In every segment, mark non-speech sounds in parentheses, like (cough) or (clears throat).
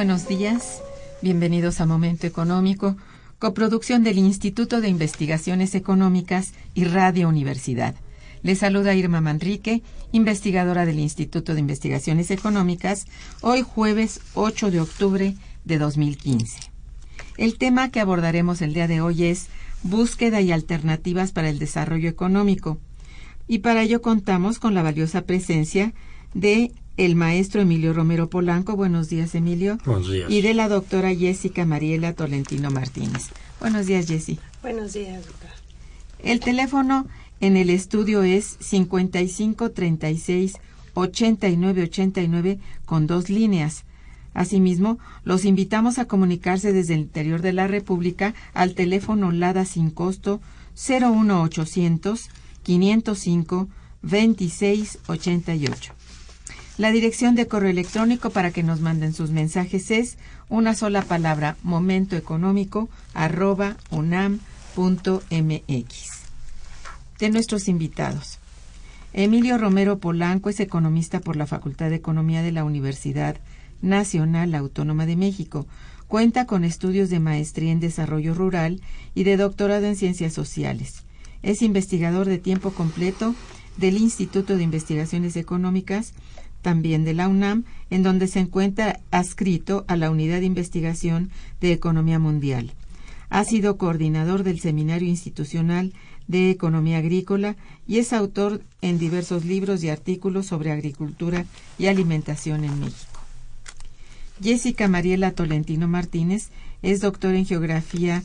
Buenos días, bienvenidos a Momento Económico, coproducción del Instituto de Investigaciones Económicas y Radio Universidad. Les saluda Irma Manrique, investigadora del Instituto de Investigaciones Económicas, hoy jueves 8 de octubre de 2015. El tema que abordaremos el día de hoy es búsqueda y alternativas para el desarrollo económico. Y para ello contamos con la valiosa presencia de el maestro Emilio Romero Polanco. Buenos días, Emilio. Buenos días. Y de la doctora Jessica Mariela Tolentino Martínez. Buenos días, Jessy. Buenos días, doctora. El teléfono en el estudio es 55 36 89 89 con dos líneas. Asimismo, los invitamos a comunicarse desde el interior de la República al teléfono LADA sin costo 01800 505 2688. La dirección de correo electrónico para que nos manden sus mensajes es una sola palabra momentoeconómico arroba unam.mx. De nuestros invitados. Emilio Romero Polanco es economista por la Facultad de Economía de la Universidad Nacional Autónoma de México. Cuenta con estudios de maestría en desarrollo rural y de doctorado en ciencias sociales. Es investigador de tiempo completo del Instituto de Investigaciones Económicas, también de la UNAM, en donde se encuentra adscrito a la Unidad de Investigación de Economía Mundial. Ha sido coordinador del Seminario Institucional de Economía Agrícola y es autor en diversos libros y artículos sobre agricultura y alimentación en México. Jessica Mariela Tolentino Martínez es doctora en Geografía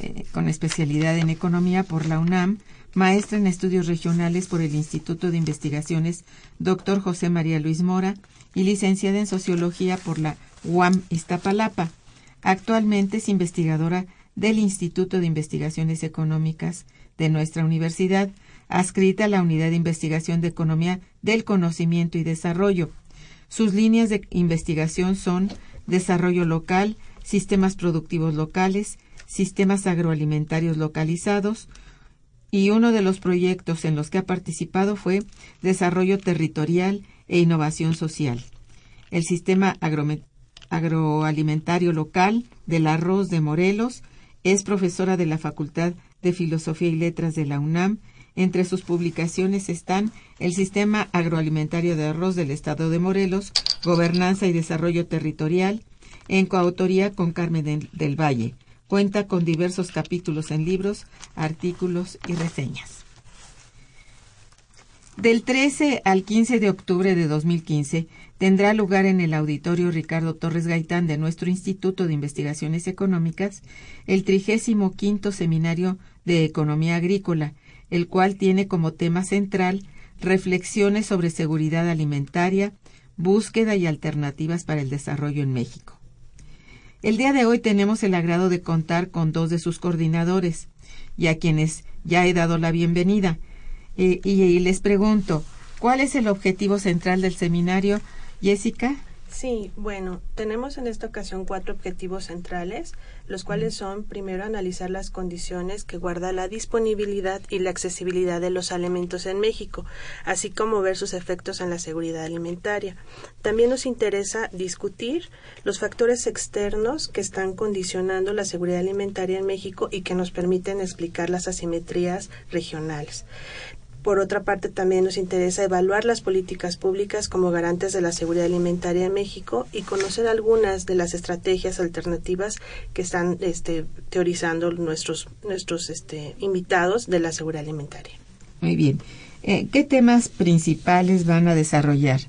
eh, con especialidad en Economía por la UNAM, maestra en estudios regionales por el Instituto de Investigaciones Dr. José María Luis Mora y licenciada en Sociología por la UAM Iztapalapa. Actualmente es investigadora del Instituto de Investigaciones Económicas de nuestra universidad, adscrita a la Unidad de Investigación de Economía del Conocimiento y Desarrollo. Sus líneas de investigación son desarrollo local, sistemas productivos locales, sistemas agroalimentarios localizados, y uno de los proyectos en los que ha participado fue Desarrollo Territorial e Innovación Social. El sistema agroalimentario local del arroz de Morelos es profesora de la Facultad de Filosofía y Letras de la UNAM. Entre sus publicaciones están El Sistema Agroalimentario de Arroz del Estado de Morelos, Gobernanza y Desarrollo Territorial, en coautoría con Carmen del Valle, Cuenta con diversos capítulos en libros, artículos y reseñas. Del 13 al 15 de octubre de 2015 tendrá lugar en el auditorio Ricardo Torres Gaitán de nuestro Instituto de Investigaciones Económicas el 35 Seminario de Economía Agrícola, el cual tiene como tema central reflexiones sobre seguridad alimentaria, búsqueda y alternativas para el desarrollo en México. El día de hoy tenemos el agrado de contar con dos de sus coordinadores y a quienes ya he dado la bienvenida. Eh, y les pregunto, ¿cuál es el objetivo central del seminario, Jessica? Sí, bueno, tenemos en esta ocasión cuatro objetivos centrales, los cuales son, primero, analizar las condiciones que guarda la disponibilidad y la accesibilidad de los alimentos en México, así como ver sus efectos en la seguridad alimentaria. También nos interesa discutir los factores externos que están condicionando la seguridad alimentaria en México y que nos permiten explicar las asimetrías regionales. Por otra parte, también nos interesa evaluar las políticas públicas como garantes de la seguridad alimentaria en México y conocer algunas de las estrategias alternativas que están este, teorizando nuestros, nuestros este, invitados de la seguridad alimentaria. Muy bien. Eh, ¿Qué temas principales van a desarrollar?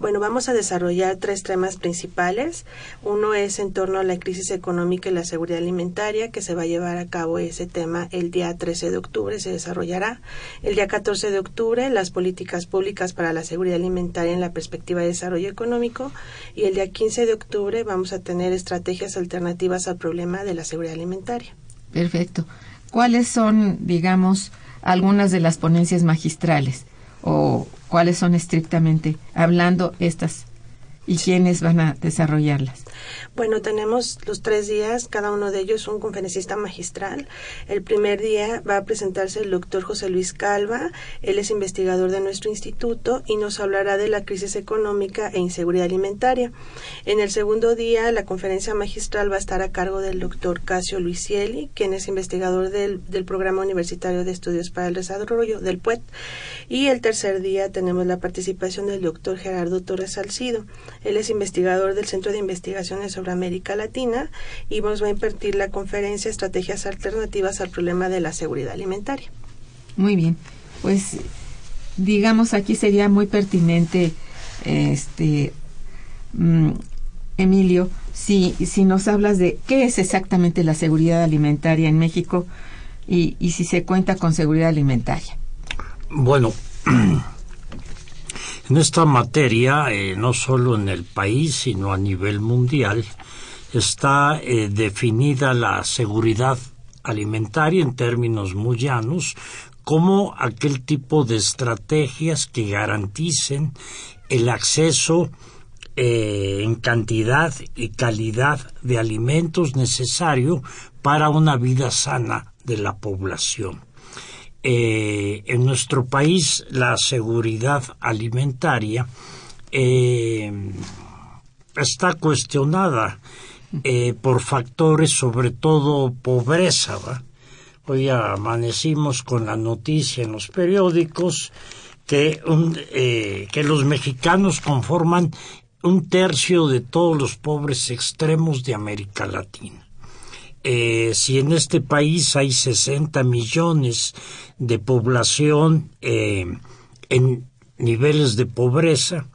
Bueno, vamos a desarrollar tres temas principales. Uno es en torno a la crisis económica y la seguridad alimentaria, que se va a llevar a cabo ese tema el día 13 de octubre, se desarrollará. El día 14 de octubre, las políticas públicas para la seguridad alimentaria en la perspectiva de desarrollo económico. Y el día 15 de octubre vamos a tener estrategias alternativas al problema de la seguridad alimentaria. Perfecto. ¿Cuáles son, digamos, algunas de las ponencias magistrales? O cuáles son estrictamente hablando estas y quiénes van a desarrollarlas? Bueno, tenemos los tres días, cada uno de ellos un conferencista magistral. El primer día va a presentarse el doctor José Luis Calva, él es investigador de nuestro instituto y nos hablará de la crisis económica e inseguridad alimentaria. En el segundo día, la conferencia magistral va a estar a cargo del doctor Casio Luisieli, quien es investigador del, del Programa Universitario de Estudios para el Desarrollo, del PUET. Y el tercer día tenemos la participación del doctor Gerardo Torres Salcido. Él es investigador del Centro de Investigaciones sobre América Latina y nos va a impartir la conferencia Estrategias Alternativas al Problema de la Seguridad Alimentaria. Muy bien, pues digamos aquí sería muy pertinente, este, mm, Emilio, si, si nos hablas de qué es exactamente la seguridad alimentaria en México y, y si se cuenta con seguridad alimentaria. Bueno, (clears throat) en esta materia, eh, no solo en el país, sino a nivel mundial, está eh, definida la seguridad alimentaria en términos muy llanos como aquel tipo de estrategias que garanticen el acceso eh, en cantidad y calidad de alimentos necesario para una vida sana de la población. Eh, en nuestro país la seguridad alimentaria eh, está cuestionada eh, por factores sobre todo pobreza. Hoy amanecimos con la noticia en los periódicos que, que los mexicanos conforman un tercio de todos los pobres extremos de América Latina. Eh, si en este país hay 60 millones de población eh, en niveles de pobreza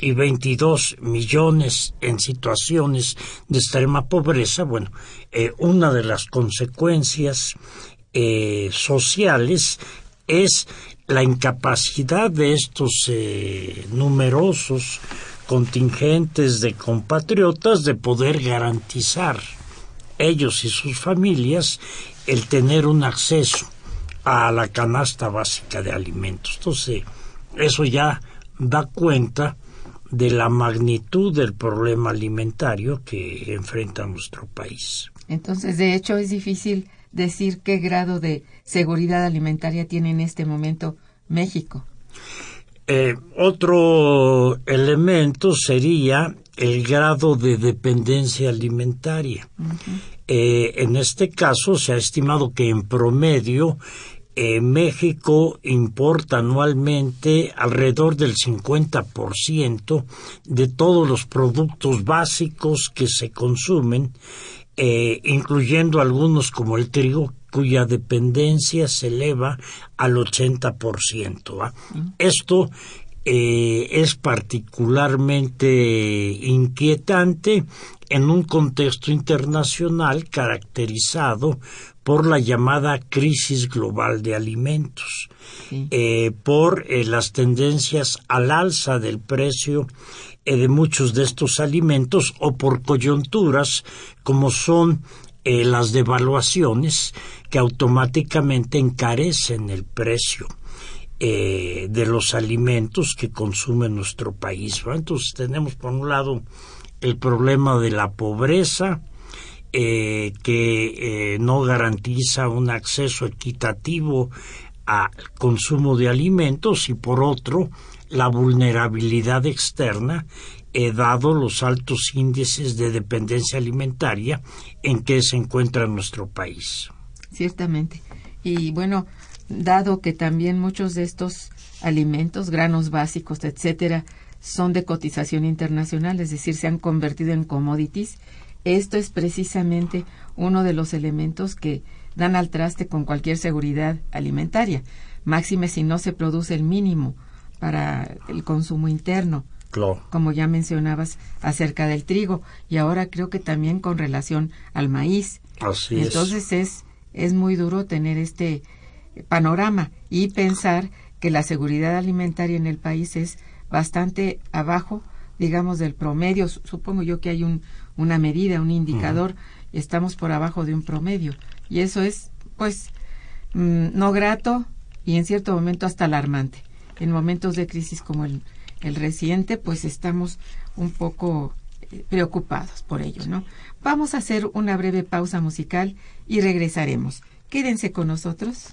y 22 millones en situaciones de extrema pobreza, bueno, eh, una de las consecuencias sociales es la incapacidad de estos numerosos contingentes de compatriotas de poder garantizar ellos y sus familias el tener un acceso a la canasta básica de alimentos. Entonces, eso ya da cuenta de la magnitud del problema alimentario que enfrenta nuestro país. Entonces, de hecho, es difícil decir qué grado de seguridad alimentaria tiene en este momento México. Eh, otro elemento sería el grado de dependencia alimentaria. Eh, en este caso se ha estimado que en promedio eh, México importa anualmente alrededor del 50% de todos los productos básicos que se consumen, eh, incluyendo algunos como el trigo, cuya dependencia se eleva al 80%. Esto eh, es particularmente inquietante en un contexto internacional caracterizado por la llamada crisis global de alimentos, eh, por eh, las tendencias al alza del precio de muchos de estos alimentos o por coyunturas como son las devaluaciones que automáticamente encarecen el precio eh, de los alimentos que consume nuestro país. Entonces tenemos por un lado el problema de la pobreza, eh, que no garantiza un acceso equitativo al consumo de alimentos y por otro la vulnerabilidad externa he dado los altos índices de dependencia alimentaria en que se encuentra nuestro país. Ciertamente. Y bueno, dado que también muchos de estos alimentos, granos básicos, etcétera, son de cotización internacional, es decir, se han convertido en commodities, esto es precisamente uno de los elementos que dan al traste con cualquier seguridad alimentaria, máxime si no se produce el mínimo para el consumo interno como ya mencionabas acerca del trigo y ahora creo que también con relación al maíz. Así Entonces es. es muy duro tener este panorama y pensar que la seguridad alimentaria en el país es bastante abajo, digamos, del promedio. Supongo yo que hay un, una medida, un indicador, y estamos por abajo de un promedio. Y eso es, pues, mm, no grato y en cierto momento hasta alarmante. En momentos de crisis como el, el reciente, pues estamos un poco eh, preocupados por ello, ¿no? Vamos a hacer una breve pausa musical y regresaremos. Quédense con nosotros.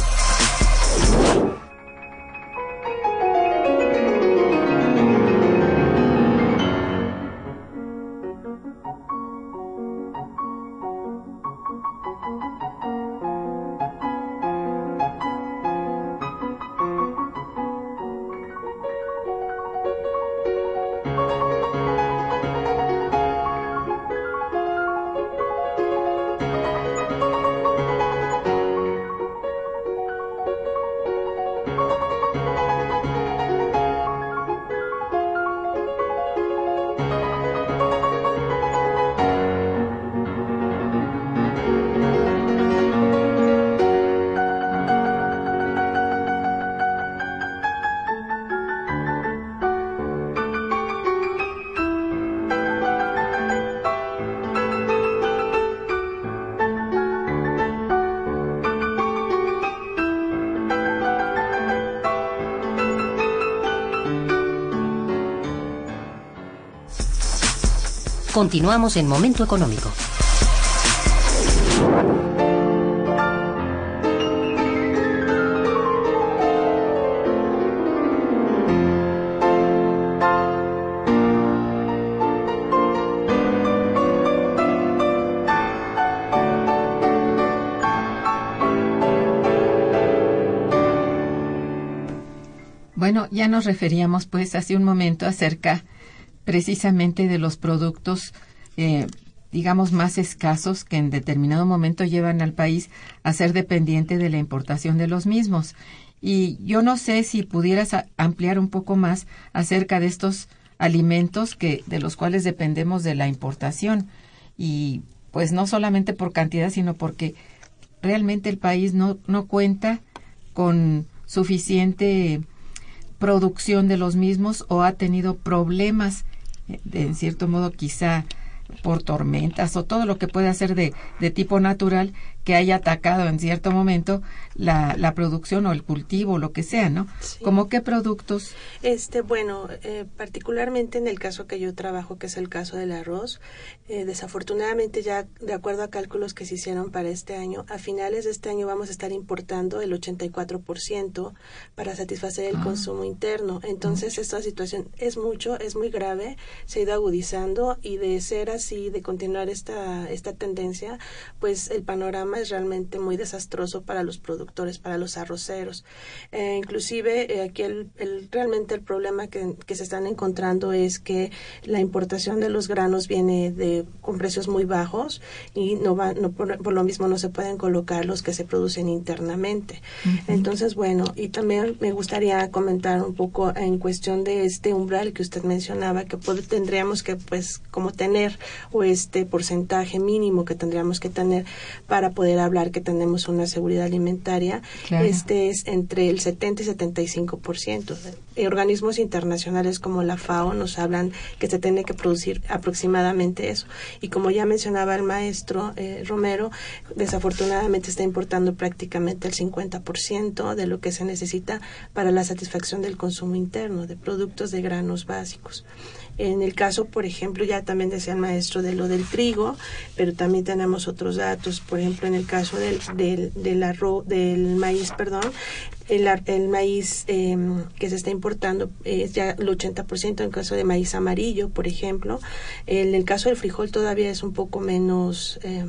Continuamos en Momento Económico. Bueno, ya nos referíamos pues hace un momento acerca precisamente de los productos, eh, digamos, más escasos que en determinado momento llevan al país a ser dependiente de la importación de los mismos. Y yo no sé si pudieras ampliar un poco más acerca de estos alimentos que de los cuales dependemos de la importación y pues no solamente por cantidad sino porque realmente el país no no cuenta con suficiente producción de los mismos o ha tenido problemas en cierto modo quizá por tormentas o todo lo que puede ser de, de tipo natural que haya atacado en cierto momento la, la producción o el cultivo, lo que sea, ¿no? ¿Cómo qué productos? Este, bueno, eh, particularmente en el caso que yo trabajo, que es el caso del arroz, eh, desafortunadamente ya de acuerdo a cálculos que se hicieron para este año, a finales de este año vamos a estar importando el 84% para satisfacer el ah. consumo interno. Entonces, esta situación es mucho, es muy grave, se ha ido agudizando y de ser así, de continuar esta, esta tendencia, pues el panorama es realmente muy desastroso para los productores, para los arroceros. Eh, inclusive eh, aquí el, realmente el problema que, se están encontrando es que la importación de los granos viene de con precios muy bajos y no va, no por, lo mismo no se pueden colocar los que se producen internamente. Entonces, bueno, y también me gustaría comentar un poco en cuestión de este umbral que usted mencionaba que tendríamos que pues como tener o este porcentaje mínimo que tendríamos que tener para poder hablar que tenemos una seguridad alimentaria, este es entre el 70 y 75%. Y organismos internacionales como la FAO nos hablan que se tiene que producir aproximadamente eso. Y como ya mencionaba el maestro eh, Romero, desafortunadamente está importando prácticamente el 50% de lo que se necesita para la satisfacción del consumo interno de productos de granos básicos. En el caso, por ejemplo, ya también decía el maestro de lo del trigo, pero también tenemos otros datos, por ejemplo, en el caso del, del arroz, del maíz, perdón, el, el maíz em, que se está importando es ya el 80% en el caso de maíz amarillo, por ejemplo. En el caso del frijol todavía es un poco menos... Eh,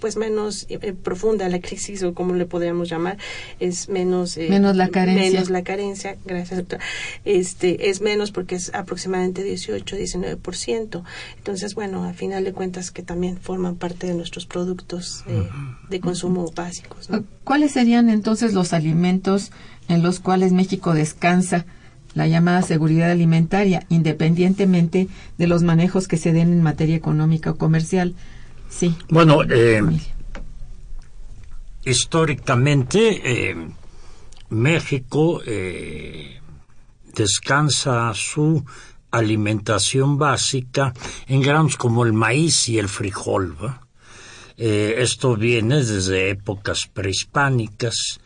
pues menos eh, profunda la crisis o como le podríamos llamar es menos eh, menos la carencia. menos la carencia gracias doctora. Este es menos porque es aproximadamente 18 19% entonces bueno a final de cuentas que también forman parte de nuestros productos eh, de consumo básicos cuáles serían entonces los alimentos en los cuales México descansa la llamada seguridad alimentaria, independientemente de los manejos que se den en materia económica o comercial. Sí. Bueno, eh, históricamente eh, México eh, descansa su alimentación básica en granos como el maíz y el frijol. esto viene desde épocas prehispánicas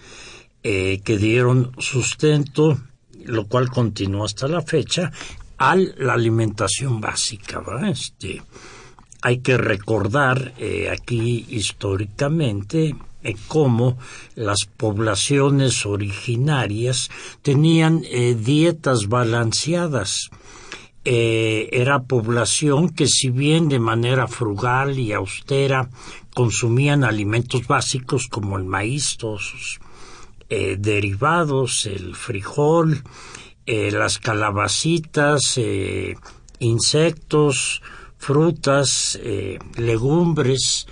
que dieron sustento, lo cual continúa hasta la fecha, a la alimentación básica. Este, hay que recordar eh, aquí históricamente eh, cómo las poblaciones originarias tenían eh, dietas balanceadas. era población que si bien de manera frugal y austera consumían alimentos básicos como el maíz, todos derivados, el frijol, las calabacitas, insectos, frutas, eh, legumbres,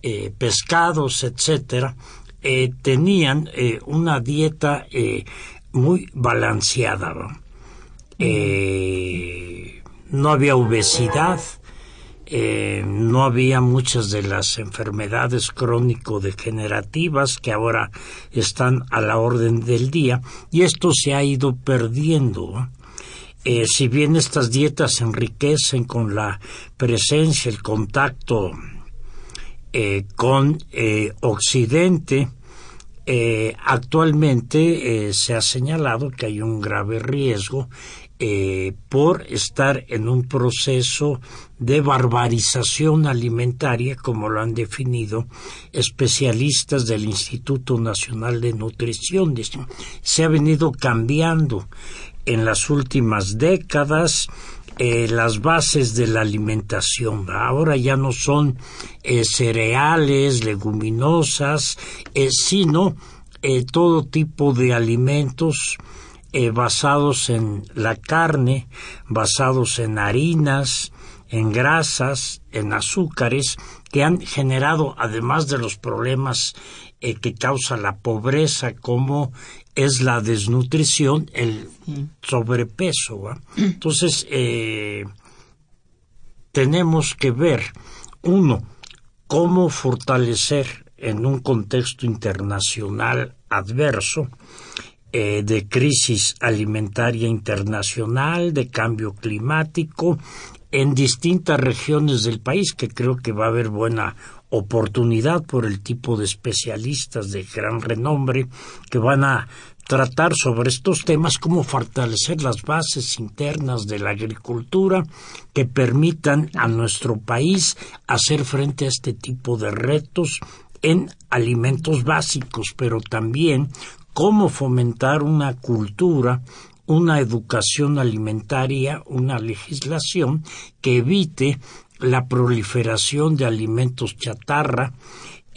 eh, pescados, etcétera, eh, tenían una dieta muy balanceada. no había obesidad, no había muchas de las enfermedades crónico-degenerativas que ahora están a la orden del día y esto se ha ido perdiendo. Eh, si bien estas dietas enriquecen con la presencia, el contacto eh, con eh, Occidente, actualmente se ha señalado que hay un grave riesgo por estar en un proceso de barbarización alimentaria, como lo han definido especialistas del Instituto Nacional de Nutrición. Se ha venido cambiando en las últimas décadas eh, las bases de la alimentación. Ahora ya no son eh, cereales, leguminosas, eh, sino todo tipo de alimentos basados en la carne, basados en harinas, en grasas, en azúcares, que han generado, además de los problemas que causa la pobreza, como es la desnutrición, el sobrepeso. Entonces, eh, tenemos que ver, uno, cómo fortalecer en un contexto internacional adverso, eh, de crisis alimentaria internacional, de cambio climático, en distintas regiones del país, que creo que va a haber buena oportunidad por el tipo de especialistas de gran renombre que van a tratar sobre estos temas, cómo fortalecer las bases internas de la agricultura que permitan a nuestro país hacer frente a este tipo de retos en alimentos básicos, pero también cómo fomentar una cultura, una educación alimentaria, una legislación que evite la proliferación de alimentos chatarra,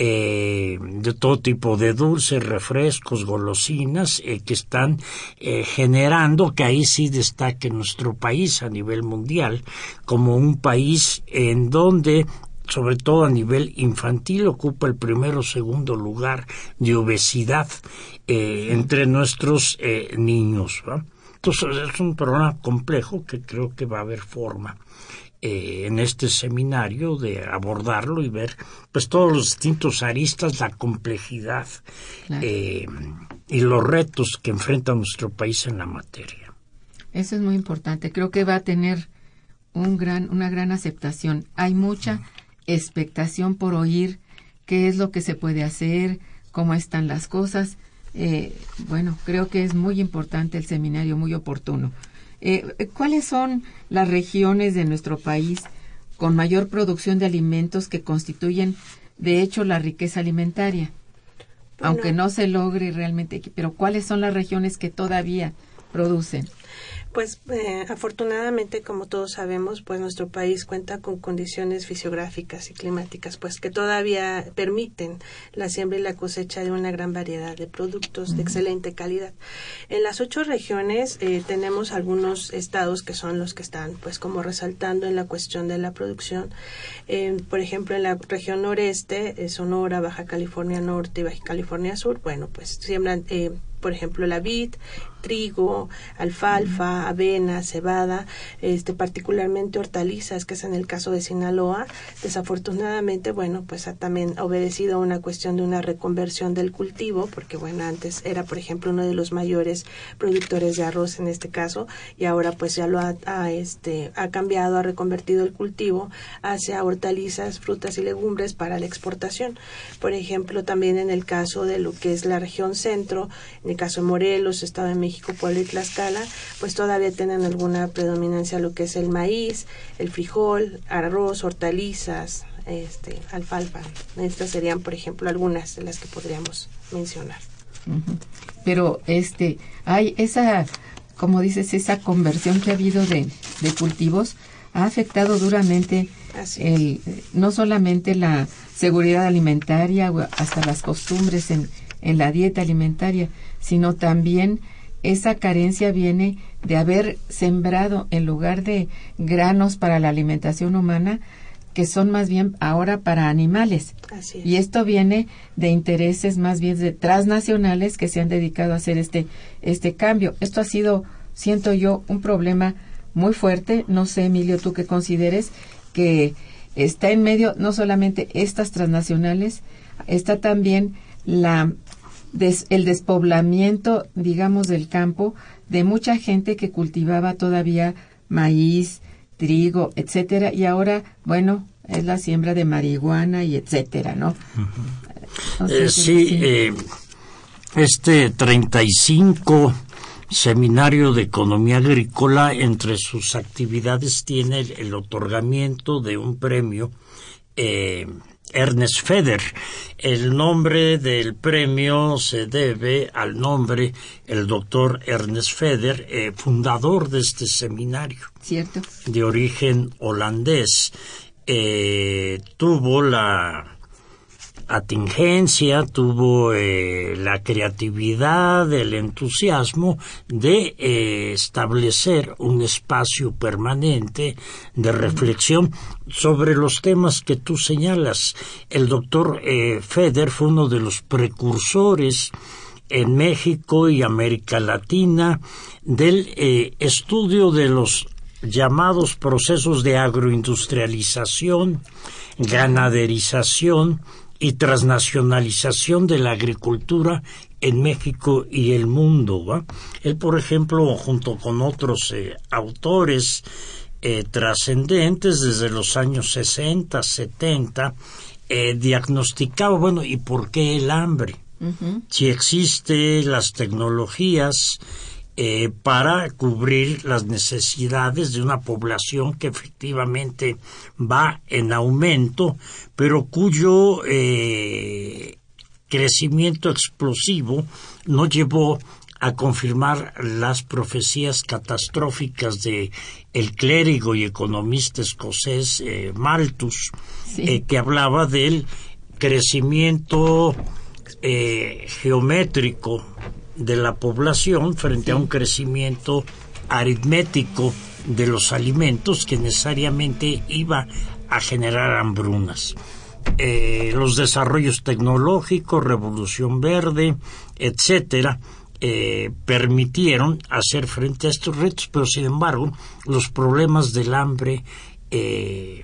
eh, de todo tipo de dulces, refrescos, golosinas eh, que están eh, generando que ahí sí destaque nuestro país a nivel mundial como un país en donde sobre todo a nivel infantil, ocupa el primero o segundo lugar de obesidad entre nuestros niños. Entonces es un problema complejo que creo que va a haber forma eh, en este seminario de abordarlo y ver pues todos los distintos aristas, la complejidad eh, y los retos que enfrenta nuestro país en la materia. Eso es muy importante. Creo que va a tener un gran, una gran aceptación. Hay mucha expectación por oír qué es lo que se puede hacer, cómo están las cosas. Eh, bueno, creo que es muy importante el seminario, muy oportuno. Eh, ¿Cuáles son las regiones de nuestro país con mayor producción de alimentos que constituyen, de hecho, la riqueza alimentaria? Aunque no se logre realmente, pero ¿cuáles son las regiones que todavía producen? Pues eh, afortunadamente, como todos sabemos, pues nuestro país cuenta con condiciones fisiográficas y climáticas, pues que todavía permiten la siembra y la cosecha de una gran variedad de productos de excelente calidad. En las ocho regiones eh, tenemos algunos estados que son los que están, pues como resaltando en la cuestión de la producción. Eh, por ejemplo, en la región noreste, Sonora, Baja California Norte y Baja California Sur, bueno, pues siembran por ejemplo, la vid, trigo, alfalfa, avena, cebada, este, particularmente hortalizas, que es en el caso de Sinaloa. Desafortunadamente, bueno, pues ha también obedecido a una cuestión de una reconversión del cultivo, porque bueno, antes era, por ejemplo, uno de los mayores productores de arroz en este caso, y ahora pues ya lo ha, este, ha cambiado, ha reconvertido el cultivo hacia hortalizas, frutas y legumbres para la exportación. Por ejemplo, también en el caso de lo que es la región centro, en el caso de Morelos, Estado de México, México, Puebla y Tlaxcala, pues todavía tienen alguna predominancia lo que es el maíz, el frijol, arroz, hortalizas, este, alfalfa. Estas serían, por ejemplo, algunas de las que podríamos mencionar. Pero este, hay esa, como dices, esa conversión que ha habido de, de cultivos ha afectado duramente el, no solamente la seguridad alimentaria, hasta las costumbres en, en la dieta alimentaria, sino también esa carencia viene de haber sembrado en lugar de granos para la alimentación humana, que son más bien ahora para animales. Y esto viene de intereses más bien de transnacionales que se han dedicado a hacer este, este cambio. Esto ha sido, siento yo, un problema muy fuerte. No sé, Emilio, tú que consideres que está en medio no solamente estas transnacionales, está también la el despoblamiento, digamos, del campo de mucha gente que cultivaba todavía maíz, trigo, etcétera, y ahora, bueno, es la siembra de marihuana y etcétera, ¿no? Eh, sí, eh, este 35 Seminario de Economía Agrícola, entre sus actividades tiene el, otorgamiento de un premio eh, Ernest Feder. El nombre del premio se debe al nombre el doctor Ernest Feder, eh, fundador de este seminario. Cierto. De origen holandés. Eh, tuvo la atingencia, tuvo eh, la creatividad, el entusiasmo de eh, establecer un espacio permanente de reflexión sobre los temas que tú señalas. El doctor eh, Feder fue uno de los precursores en México y América Latina del estudio de los llamados procesos de agroindustrialización, ganaderización, y transnacionalización de la agricultura en México y el mundo. Él, por ejemplo, junto con otros eh, autores, eh, trascendentes desde los años 60, 70, eh, diagnosticaba, bueno, ¿y por qué el hambre? Si existen las tecnologías eh, para cubrir las necesidades de una población que efectivamente va en aumento, pero cuyo crecimiento explosivo no llevó a confirmar las profecías catastróficas de el clérigo y economista escocés eh, Malthus, eh, que hablaba del crecimiento eh, geométrico de la población frente a un crecimiento aritmético de los alimentos que necesariamente iba a generar hambrunas. los desarrollos tecnológicos, revolución verde, etcétera, eh, permitieron hacer frente a estos retos, pero sin embargo los problemas del hambre eh,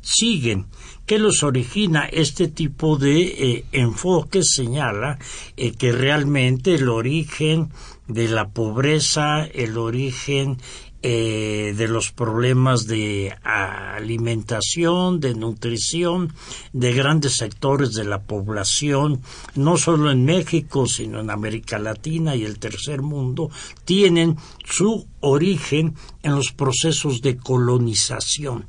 siguen. ¿Qué los origina? Este tipo de eh, enfoque señala que realmente el origen de la pobreza, el origen eh, de los problemas de alimentación, de nutrición, de grandes sectores de la población, no solo en México, sino en América Latina y el tercer mundo, tienen su origen en los procesos de colonización.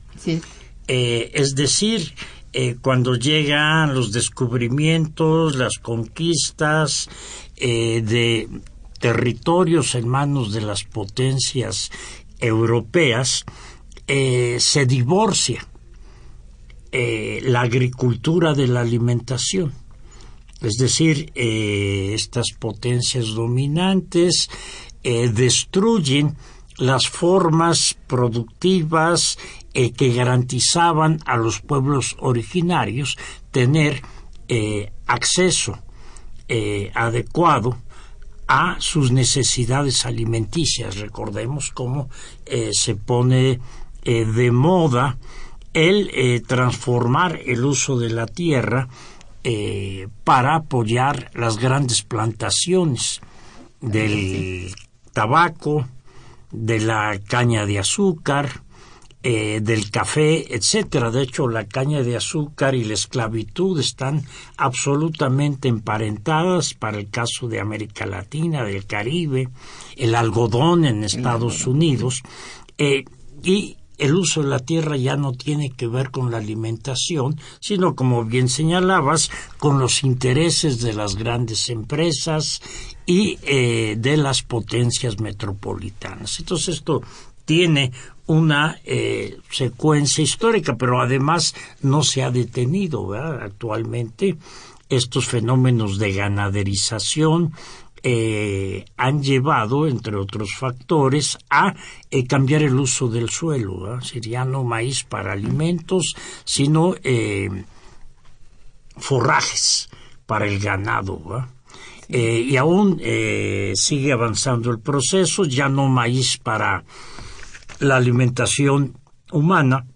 Eh, es decir, eh, cuando llegan los descubrimientos, las conquistas de territorios en manos de las potencias europeas eh, se divorcia eh, la agricultura de la alimentación. Es decir, eh, estas potencias dominantes destruyen las formas productivas que garantizaban a los pueblos originarios tener acceso adecuado a sus necesidades alimenticias. Recordemos cómo eh, se pone eh, de moda el eh, transformar el uso de la tierra para apoyar las grandes plantaciones del tabaco, de la caña de azúcar, eh, del café, etcétera. De hecho, la caña de azúcar y la esclavitud están absolutamente emparentadas para el caso de América Latina, del Caribe, el algodón en Estados Unidos, eh, y el uso de la tierra ya no tiene que ver con la alimentación, sino, como bien señalabas, con los intereses de las grandes empresas y eh, de las potencias metropolitanas. Entonces esto tiene una eh, secuencia histórica, pero además no se ha detenido actualmente. Estos fenómenos de ganaderización eh, han llevado, entre otros factores, a eh, cambiar el uso del suelo. Sería no maíz para alimentos, sino forrajes para el ganado. y aún sigue avanzando el proceso, ya no maíz para la alimentación humana,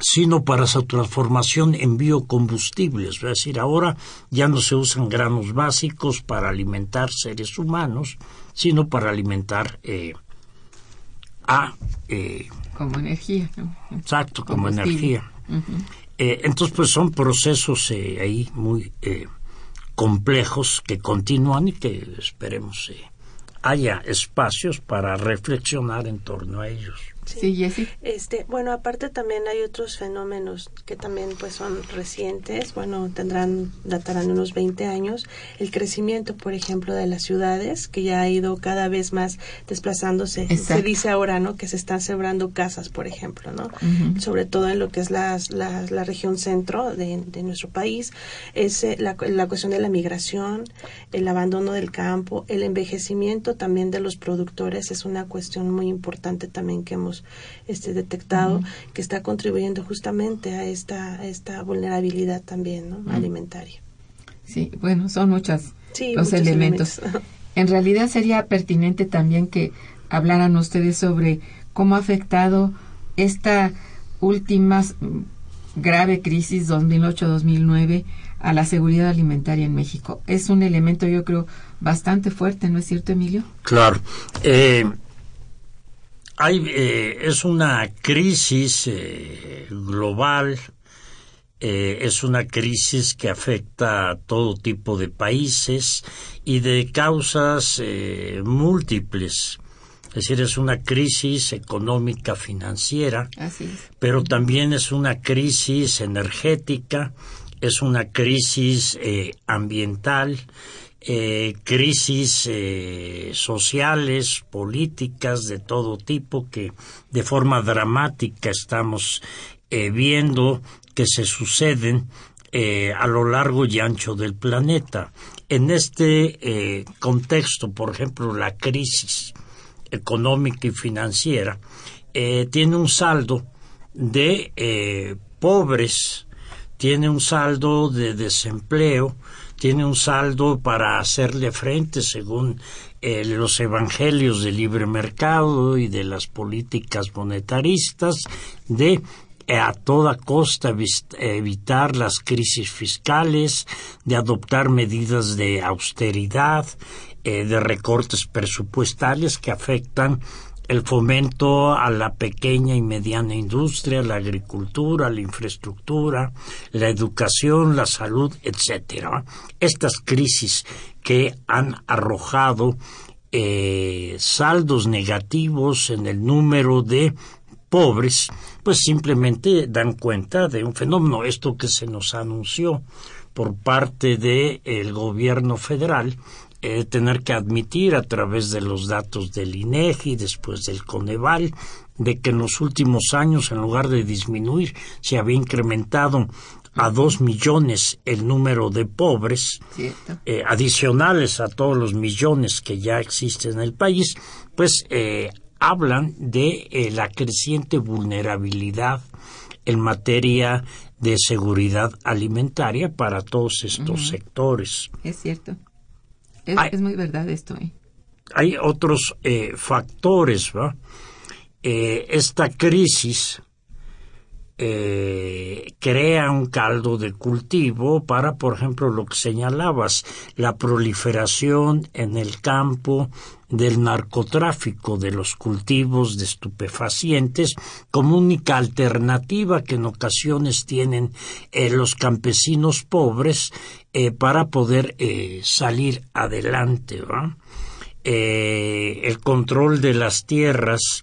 sino para su transformación en biocombustibles. Es decir, ahora ya no se usan granos básicos para alimentar seres humanos, sino para alimentar eh, a... Eh, como energía. Exacto, como energía. Eh, entonces, pues son procesos ahí muy complejos que continúan y que esperemos haya espacios para reflexionar en torno a ellos. Sí, Este, bueno, aparte también hay otros fenómenos que también pues son recientes, bueno, tendrán datarán unos 20 años, el crecimiento, por ejemplo, de las ciudades que ya ha ido cada vez más desplazándose. Se dice ahora, ¿no? Que se están sembrando casas, por ejemplo, ¿no? Sobre todo en lo que es la, la, región centro de, nuestro país, es eh, la, la cuestión de la migración, el abandono del campo, el envejecimiento también de los productores es una cuestión muy importante también que hemos este, detectado que está contribuyendo justamente a esta, esta vulnerabilidad también ¿no? alimentaria. Sí, bueno, son muchos los elementos. En realidad sería pertinente también que hablaran ustedes sobre cómo ha afectado esta última grave crisis 2008-2009 a la seguridad alimentaria en México. Es un elemento, yo creo, bastante fuerte, ¿no es cierto, Emilio? Claro. Eh, Hay, eh, es una crisis eh, global, eh, es una crisis que afecta a todo tipo de países y de causas múltiples. Es decir, es una crisis económica financiera, pero también es una crisis energética, es una crisis ambiental, eh, crisis eh, sociales, políticas de todo tipo que de forma dramática estamos eh, viendo que se suceden a lo largo y ancho del planeta. En este contexto, por ejemplo, la crisis económica y financiera tiene un saldo de pobres, tiene un saldo de desempleo, tiene un saldo para hacerle frente según eh, los evangelios del libre mercado y de las políticas monetaristas de eh, a toda costa evitar las crisis fiscales, de adoptar medidas de austeridad, eh, de recortes presupuestales que afectan el fomento a la pequeña y mediana industria, la agricultura, la infraestructura, la educación, la salud, etcétera. Estas crisis que han arrojado eh, saldos negativos en el número de pobres, pues simplemente dan cuenta de un fenómeno, esto que se nos anunció por parte del gobierno federal, eh, tener que admitir a través de los datos del INEGI, después del Coneval, de que en los últimos años, en lugar de disminuir, se había incrementado a dos millones el número de pobres, eh, adicionales a todos los millones que ya existen en el país, pues eh, hablan de la creciente vulnerabilidad en materia de seguridad alimentaria para todos estos sectores. Es cierto. Es, muy verdad esto. ¿eh? Hay otros eh, factores, ¿va? Eh, esta crisis crea un caldo de cultivo para, por ejemplo, lo que señalabas, la proliferación en el campo del narcotráfico, de los cultivos de estupefacientes, como única alternativa que en ocasiones tienen los campesinos pobres eh, para poder eh, salir adelante. Eh, el control de las tierras,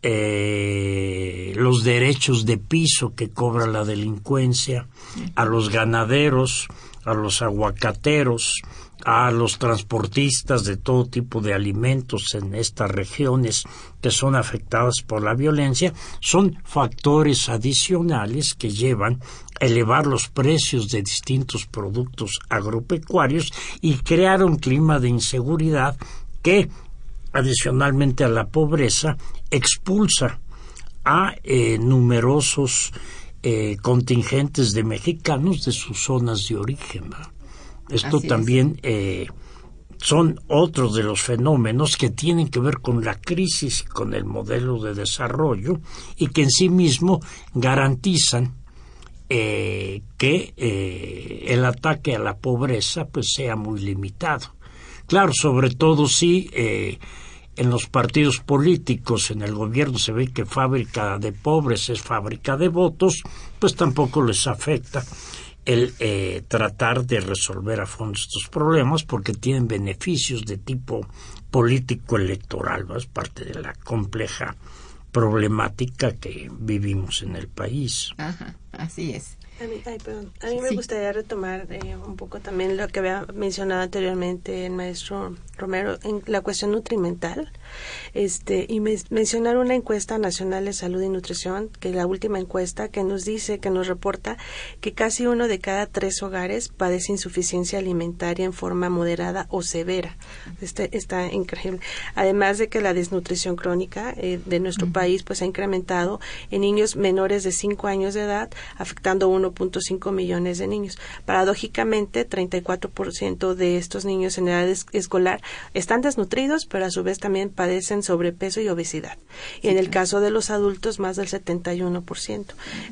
los derechos de piso que cobra la delincuencia, a los ganaderos, a los aguacateros, a los transportistas de todo tipo de alimentos en estas regiones que son afectadas por la violencia son factores adicionales que llevan a elevar los precios de distintos productos agropecuarios y crear un clima de inseguridad que, adicionalmente a la pobreza, expulsa a eh, numerosos eh, contingentes de mexicanos de sus zonas de origen. Esto también eh, son otros de los fenómenos que tienen que ver con la crisis, con el modelo de desarrollo y que en sí mismo garantizan eh, que eh, el ataque a la pobreza pues sea muy limitado. Claro, sobre todo si en los partidos políticos, en el gobierno se ve que fábrica de pobres es fábrica de votos, pues tampoco les afecta el eh, tratar de resolver a fondo estos problemas porque tienen beneficios de tipo político electoral, es parte de la compleja problemática que vivimos en el país. Ajá, así es. A mí, A mí me gustaría retomar eh, un poco también lo que había mencionado anteriormente el maestro Romero en la cuestión nutrimental. Este y mencionar una encuesta nacional de salud y nutrición que es la última encuesta que nos dice que nos reporta que casi uno de cada tres hogares padece insuficiencia alimentaria en forma moderada o severa. Este está increíble. Además de que la desnutrición crónica eh, de nuestro país pues ha incrementado en niños menores de 5 años de edad afectando uno 1.5 millones de niños. Paradójicamente, 34% de estos niños en edad escolar están desnutridos, pero a su vez también padecen sobrepeso y obesidad. Y en el caso de los adultos, más del 71%.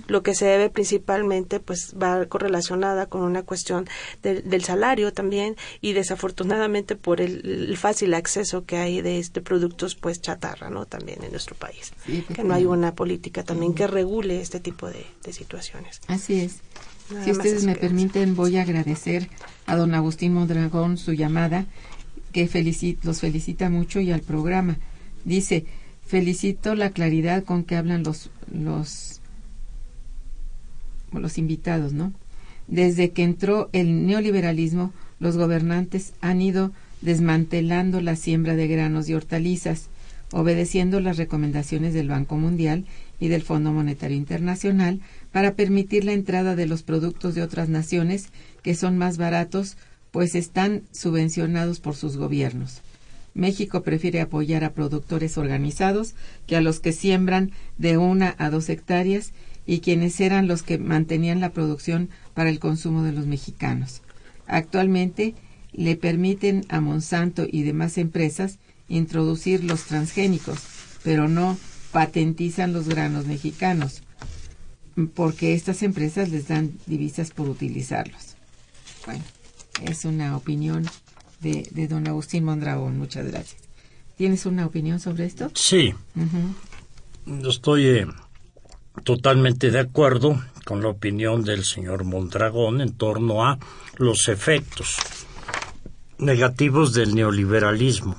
Lo que se debe principalmente, pues va correlacionada con una cuestión del salario también y desafortunadamente por el, fácil acceso que hay de este productos pues chatarra, ¿no? También en nuestro país. que no hay una política también que regule este tipo de, situaciones. Así es. Si ustedes me permiten, voy a agradecer a don Agustín Mondragón su llamada, que los felicita mucho y al programa. Dice, felicito la claridad con que hablan los, los, los invitados, ¿no? Desde que entró el neoliberalismo, los gobernantes han ido desmantelando la siembra de granos y hortalizas, obedeciendo las recomendaciones del Banco Mundial y del Fondo Monetario Internacional para permitir la entrada de los productos de otras naciones que son más baratos, pues están subvencionados por sus gobiernos. México prefiere apoyar a productores organizados que a los que siembran de una a dos hectáreas y quienes eran los que mantenían la producción para el consumo de los mexicanos. Actualmente le permiten a Monsanto y demás empresas introducir los transgénicos, pero no patentizan los granos mexicanos, porque estas empresas les dan divisas por utilizarlos. Bueno, es una opinión de, de don Agustín Mondragón. Muchas gracias. ¿Tienes una opinión sobre esto? Sí. Estoy eh, totalmente de acuerdo con la opinión del señor Mondragón en torno a los efectos negativos del neoliberalismo.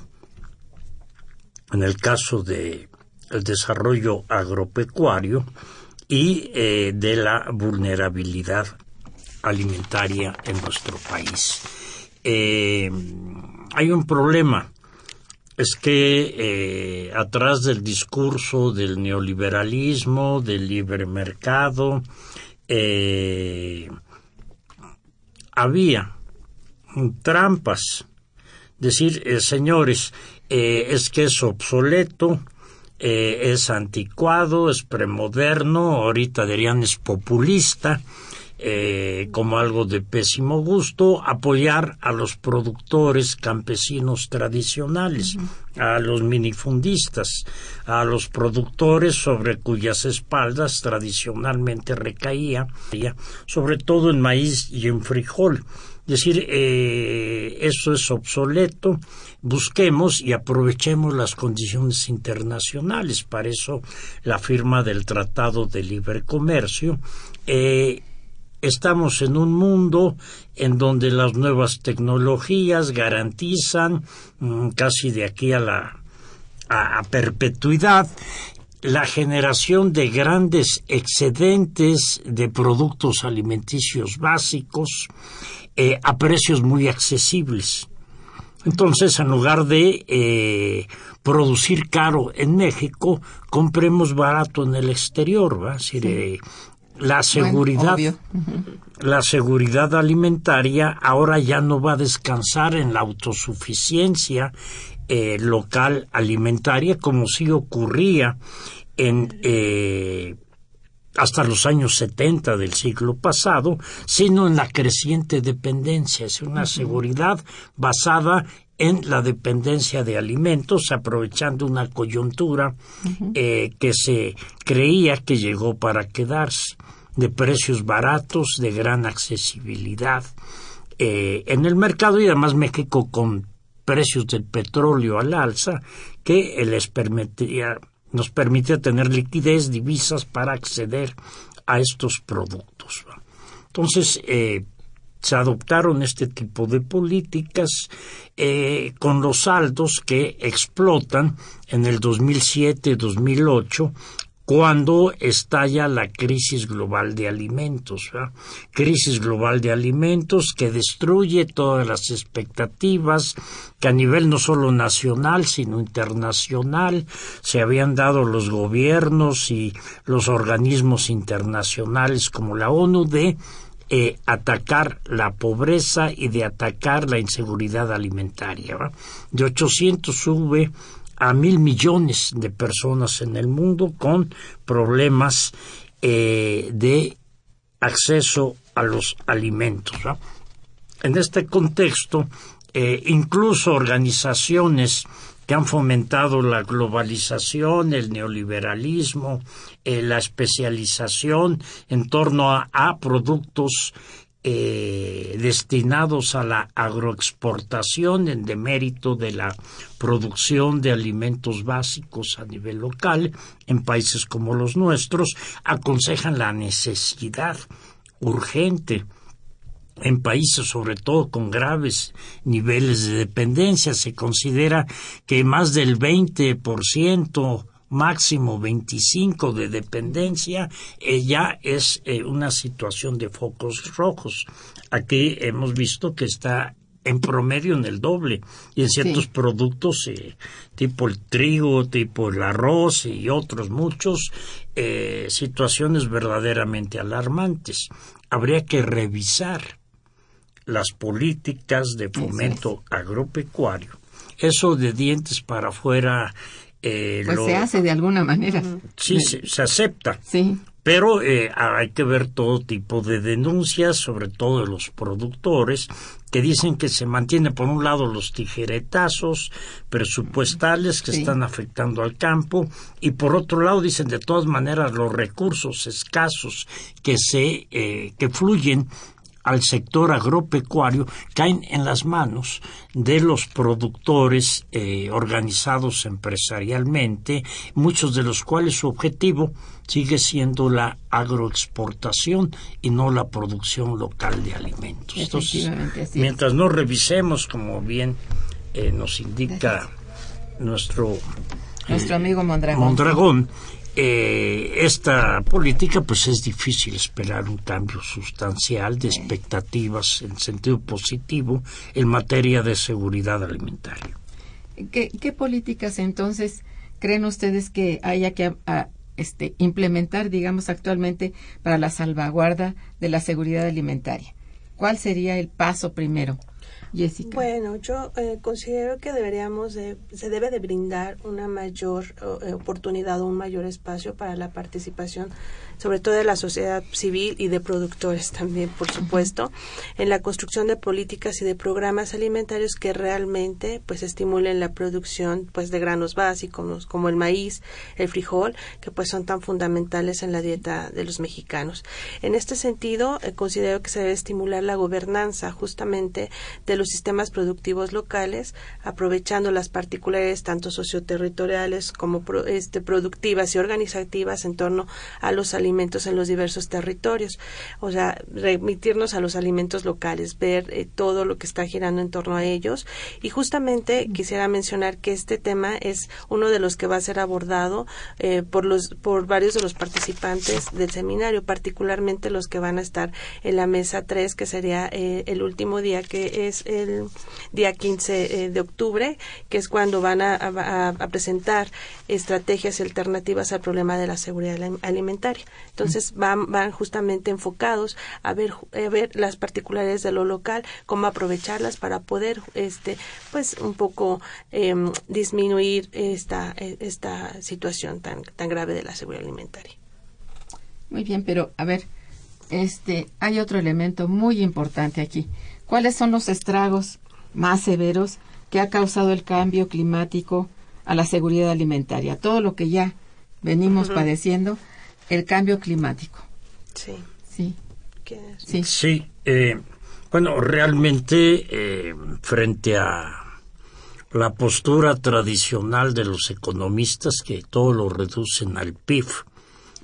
En el caso de el desarrollo agropecuario y eh, de la vulnerabilidad alimentaria en nuestro país. Eh, hay un problema, es que eh, atrás del discurso del neoliberalismo, del libre mercado, había trampas. Decir, señores, es que es obsoleto, eh, es anticuado, es premoderno, ahorita dirían es populista, como algo de pésimo gusto, apoyar a los productores campesinos tradicionales, a los minifundistas, a los productores sobre cuyas espaldas tradicionalmente recaía, sobre todo en maíz y en frijol decir, eh, eso es obsoleto, busquemos y aprovechemos las condiciones internacionales. Para eso la firma del Tratado de Libre Comercio. Eh, estamos en un mundo en donde las nuevas tecnologías garantizan mm, casi de aquí a la a perpetuidad la generación de grandes excedentes de productos alimenticios básicos eh, a precios muy accesibles. Entonces, en lugar de eh, producir caro en México, compremos barato en el exterior, ¿va? Eh, la seguridad, la seguridad alimentaria ahora ya no va a descansar en la autosuficiencia local alimentaria como si ocurría en hasta los años 70 del siglo pasado, sino en la creciente dependencia. Es una seguridad basada en la dependencia de alimentos, aprovechando una coyuntura eh, que se creía que llegó para quedarse, de precios baratos, de gran accesibilidad eh, en el mercado y además México con precios del petróleo al alza que les permitía nos permite tener liquidez, divisas para acceder a estos productos. Entonces, eh, se adoptaron este tipo de políticas eh, con los saldos que explotan en el 2007-2008 cuando estalla la crisis global de alimentos, crisis global de alimentos que destruye todas las expectativas que a nivel no solo nacional sino internacional se habían dado los gobiernos y los organismos internacionales como la ONU de eh, atacar la pobreza y de atacar la inseguridad alimentaria. De 800 sube a mil millones de personas en el mundo con problemas eh, de acceso a los alimentos. En este contexto, eh, incluso organizaciones que han fomentado la globalización, el neoliberalismo, eh, la especialización en torno a, productos eh, destinados a la agroexportación en demérito de la producción de alimentos básicos a nivel local en países como los nuestros, aconsejan la necesidad urgente en países sobre todo con graves niveles de dependencia. Se considera que más del 20% máximo 25 de dependencia eh, ya es eh, una situación de focos rojos. Aquí hemos visto que está en promedio en el doble y en ciertos productos eh, tipo el trigo, tipo el arroz y otros muchos situaciones verdaderamente alarmantes. Habría que revisar las políticas de fomento agropecuario. Eso de dientes para afuera. Eh, pues se hace de alguna manera. Sí, se, acepta. Sí. Pero eh, hay que ver todo tipo de denuncias, sobre todo de los productores, que dicen que se mantienen por un lado los tijeretazos presupuestales que están afectando al campo y por otro lado dicen de todas maneras los recursos escasos que se eh, que fluyen al sector agropecuario caen en las manos de los productores eh, organizados empresarialmente, muchos de los cuales su objetivo sigue siendo la agroexportación y no la producción local de alimentos. Entonces, mientras no revisemos, como bien eh, nos indica nuestro nuestro amigo Mondragón, Mondragón eh, esta política, pues es difícil esperar un cambio sustancial de expectativas en sentido positivo en materia de seguridad alimentaria. ¿Qué, políticas entonces creen ustedes que haya que este, implementar, digamos, actualmente para la salvaguarda de la seguridad alimentaria? ¿Cuál sería el paso primero? Jessica. Bueno, yo eh, considero que deberíamos se debe de brindar una mayor eh, oportunidad o un mayor espacio para la participación sobre todo de la sociedad civil y de productores también, por supuesto, en la construcción de políticas y de programas alimentarios que realmente pues estimulen la producción pues de granos básicos como el maíz, el frijol, que pues son tan fundamentales en la dieta de los mexicanos. En este sentido, eh, considero que se debe estimular la gobernanza justamente de los sistemas productivos locales, aprovechando las particularidades tanto socioterritoriales como este, productivas y organizativas en torno a los alimentos en los diversos territorios. O sea, remitirnos a los alimentos locales, ver eh, todo lo que está girando en torno a ellos. Y justamente quisiera mencionar que este tema es uno de los que va a ser abordado eh, por, los, por varios de los participantes del seminario, particularmente los que van a estar en la mesa 3, que sería eh, el último día, que es el día 15 de octubre, que es cuando van a, a presentar estrategias alternativas al problema de la seguridad alimentaria. Entonces van, van justamente enfocados a ver, a ver las particularidades de lo local, cómo aprovecharlas para poder, este, pues un poco em, disminuir esta, esta situación tan, tan grave de la seguridad alimentaria. Muy bien, pero a ver, este, hay otro elemento muy importante aquí. ¿Cuáles son los estragos más severos que ha causado el cambio climático a la seguridad alimentaria? Todo lo que ya venimos padeciendo el cambio climático. Sí. Sí. Sí. sí eh, bueno, realmente eh, frente a la postura tradicional de los economistas que todo lo reducen al PIB,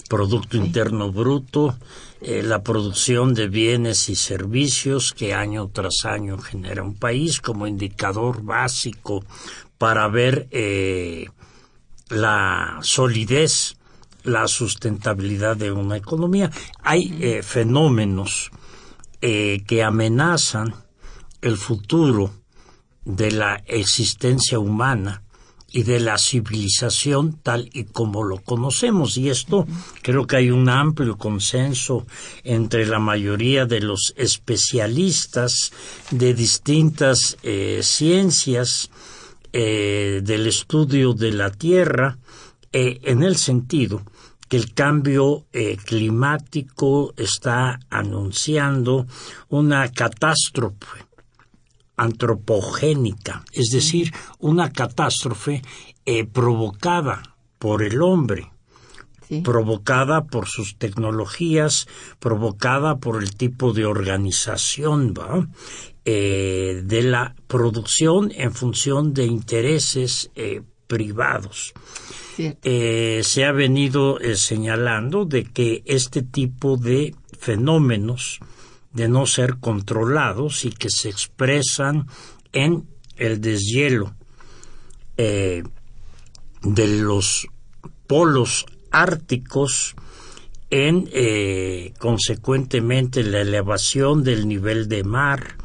Producto Interno Bruto, eh, la producción de bienes y servicios que año tras año genera un país como indicador básico para ver la solidez la sustentabilidad de una economía. Hay eh, fenómenos eh, que amenazan el futuro de la existencia humana y de la civilización tal y como lo conocemos. Y esto creo que hay un amplio consenso entre la mayoría de los especialistas de distintas eh, ciencias del estudio de la Tierra, en el sentido que el cambio eh, climático está anunciando una catástrofe antropogénica, es decir, una catástrofe eh, provocada por el hombre, provocada por sus tecnologías, provocada por el tipo de organización eh, de la producción en función de intereses eh, privados. se ha venido señalando de que este tipo de fenómenos de no ser controlados y que se expresan en el deshielo eh, de los polos árticos en eh, consecuentemente la elevación del nivel de mar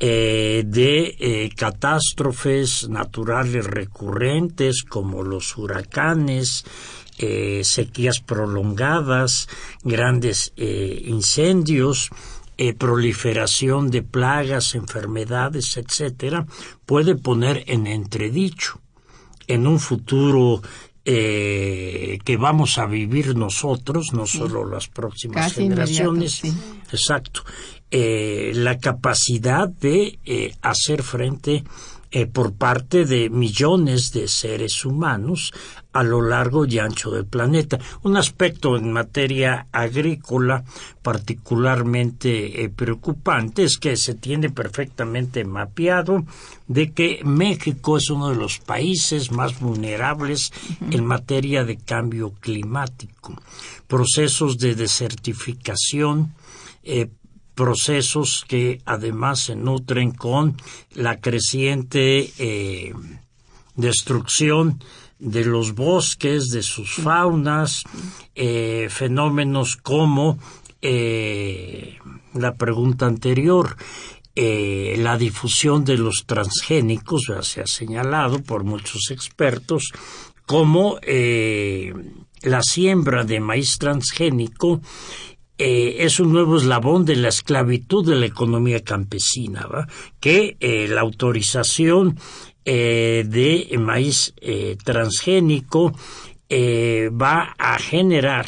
eh, de catástrofes naturales recurrentes como los huracanes sequías prolongadas grandes incendios eh, proliferación de plagas, enfermedades, etcétera, puede poner en entredicho en un futuro eh, que vamos a vivir nosotros, no solo las próximas generaciones, exacto, eh, la capacidad de hacer frente eh, por parte de millones de seres humanos a lo largo y ancho del planeta. Un aspecto en materia agrícola particularmente eh, preocupante es que se tiene perfectamente mapeado de que México es uno de los países más vulnerables en materia de cambio climático. Procesos de desertificación eh, procesos que además se nutren con la creciente eh, destrucción de los bosques, de sus faunas, eh, fenómenos como eh, la pregunta anterior, la difusión de los transgénicos, ya se ha señalado por muchos expertos, como la siembra de maíz transgénico eh, es un nuevo eslabón de la esclavitud de la economía campesina, que eh, la autorización eh, de maíz transgénico va a generar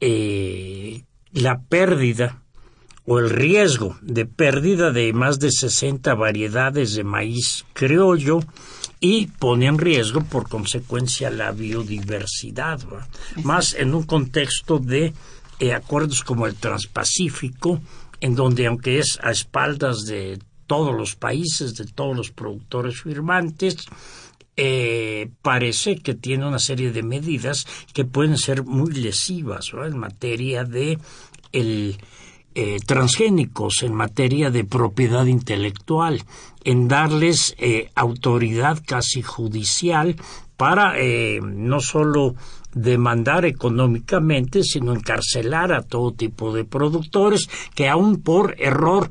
la pérdida o el riesgo de pérdida de más de 60 variedades de maíz criollo y pone en riesgo por consecuencia la biodiversidad, más en un contexto de eh, acuerdos como el Transpacífico, en donde aunque es a espaldas de todos los países, de todos los productores firmantes, eh, parece que tiene una serie de medidas que pueden ser muy lesivas en materia de eh, transgénicos, en materia de propiedad intelectual, en darles autoridad casi judicial para no solo demandar económicamente, sino encarcelar a todo tipo de productores que aún por error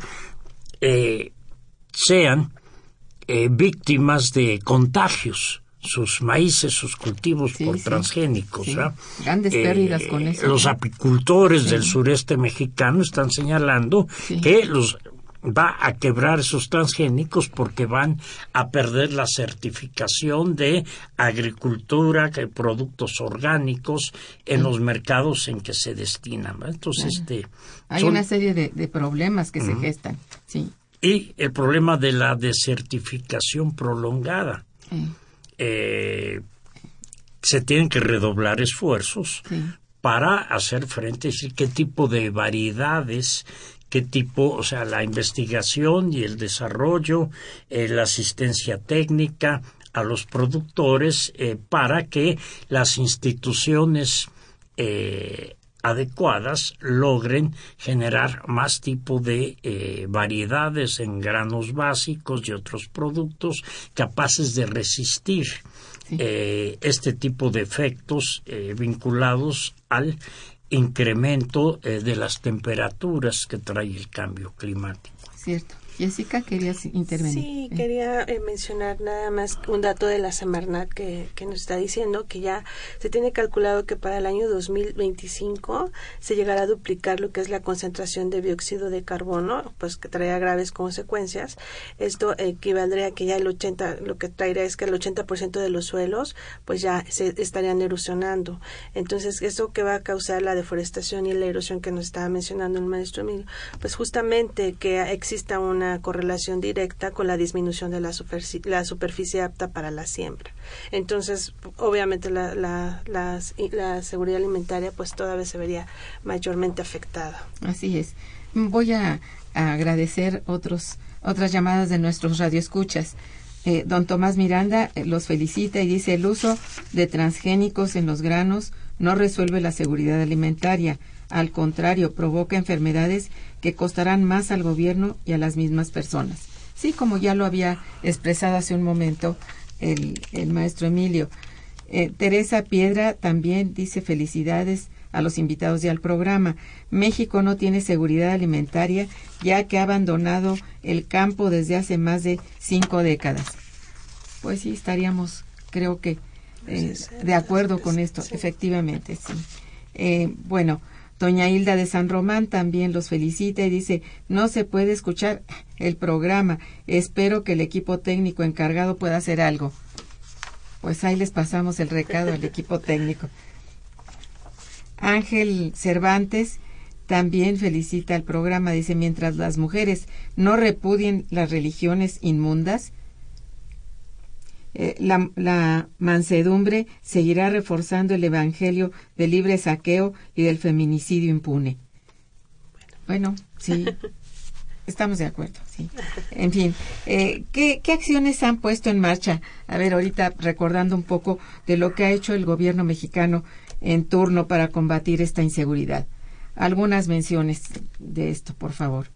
eh, sean eh, víctimas de contagios. Sus maíces, sus cultivos por transgénicos. Grandes pérdidas con eh, eso. Los apicultores del sureste mexicano están señalando que los va a quebrar esos transgénicos porque van a perder la certificación de agricultura, de productos orgánicos en los mercados en que se destinan. Entonces, este, hay una serie de, problemas que se gestan, sí. Y el problema de la desertificación prolongada. Eh, se tienen que redoblar esfuerzos para hacer frente, a decir, qué tipo de variedades qué tipo, o sea, la investigación y el desarrollo, eh, la asistencia técnica a los productores eh, para que las instituciones eh, adecuadas logren generar más tipo de variedades en granos básicos y otros productos capaces de resistir este tipo de efectos vinculados al incremento eh, de las temperaturas que trae el cambio climático. Cierto. Jessica, querías intervenir. Sí, quería eh, mencionar nada más un dato de la Semarnat que, que, nos está diciendo que ya se tiene calculado que para el año 2025 se llegará a duplicar lo que es la concentración de dióxido de carbono, pues que traerá graves consecuencias. Esto equivaldría a que ya el 80, lo que traerá es que el 80% de los suelos pues ya se estarían erosionando. Entonces, eso que va a causar la deforestación y la erosión que nos estaba mencionando el maestro Emilio, pues justamente que exista una correlación directa con la disminución de la, superficie, la superficie apta para la siembra. Entonces, obviamente la, la, la, seguridad alimentaria pues todavía se vería mayormente afectada. Así es. Voy a, agradecer otros, otras llamadas de nuestros radioescuchas. Eh, don Tomás Miranda eh, los felicita y dice el uso de transgénicos en los granos no resuelve la seguridad alimentaria. Al contrario, provoca enfermedades que costarán más al gobierno y a las mismas personas. Sí, como ya lo había expresado hace un momento el, maestro Emilio. Eh, Teresa Piedra también dice felicidades a los invitados y al programa. México no tiene seguridad alimentaria ya que ha abandonado el campo desde hace más de cinco décadas. Pues sí, estaríamos, creo que, eh, de acuerdo con esto, efectivamente, sí. Eh, bueno, Doña Hilda de San Román también los felicita y dice, no se puede escuchar el programa. Espero que el equipo técnico encargado pueda hacer algo. Pues ahí les pasamos el recado al equipo técnico. Ángel Cervantes también felicita el programa. Dice, mientras las mujeres no repudien las religiones inmundas, eh, la, mansedumbre seguirá reforzando el Evangelio del libre saqueo y del feminicidio impune. Bueno, sí, (laughs) estamos de acuerdo, sí. En fin, eh, ¿qué, ¿qué acciones han puesto en marcha? A ver, ahorita recordando un poco de lo que ha hecho el gobierno mexicano en turno para combatir esta inseguridad. Algunas menciones de esto, por favor.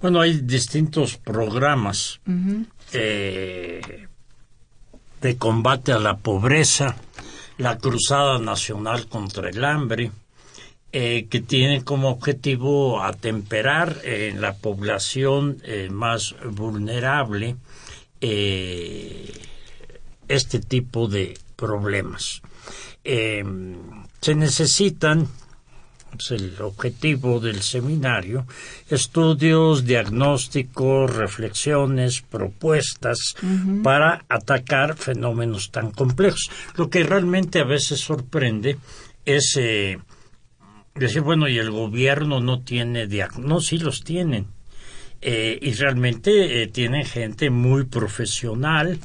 Bueno, hay distintos programas de combate a la pobreza, la Cruzada Nacional contra el Hambre, eh, que tiene como objetivo atemperar en la población eh, más vulnerable eh, este tipo de problemas. se necesitan es el objetivo del seminario, estudios, diagnósticos, reflexiones, propuestas para atacar fenómenos tan complejos. Lo que realmente a veces sorprende es eh, decir, bueno, y el gobierno no tiene diagnósticos, no, sí los tienen. Eh, y realmente eh, tienen gente muy profesional,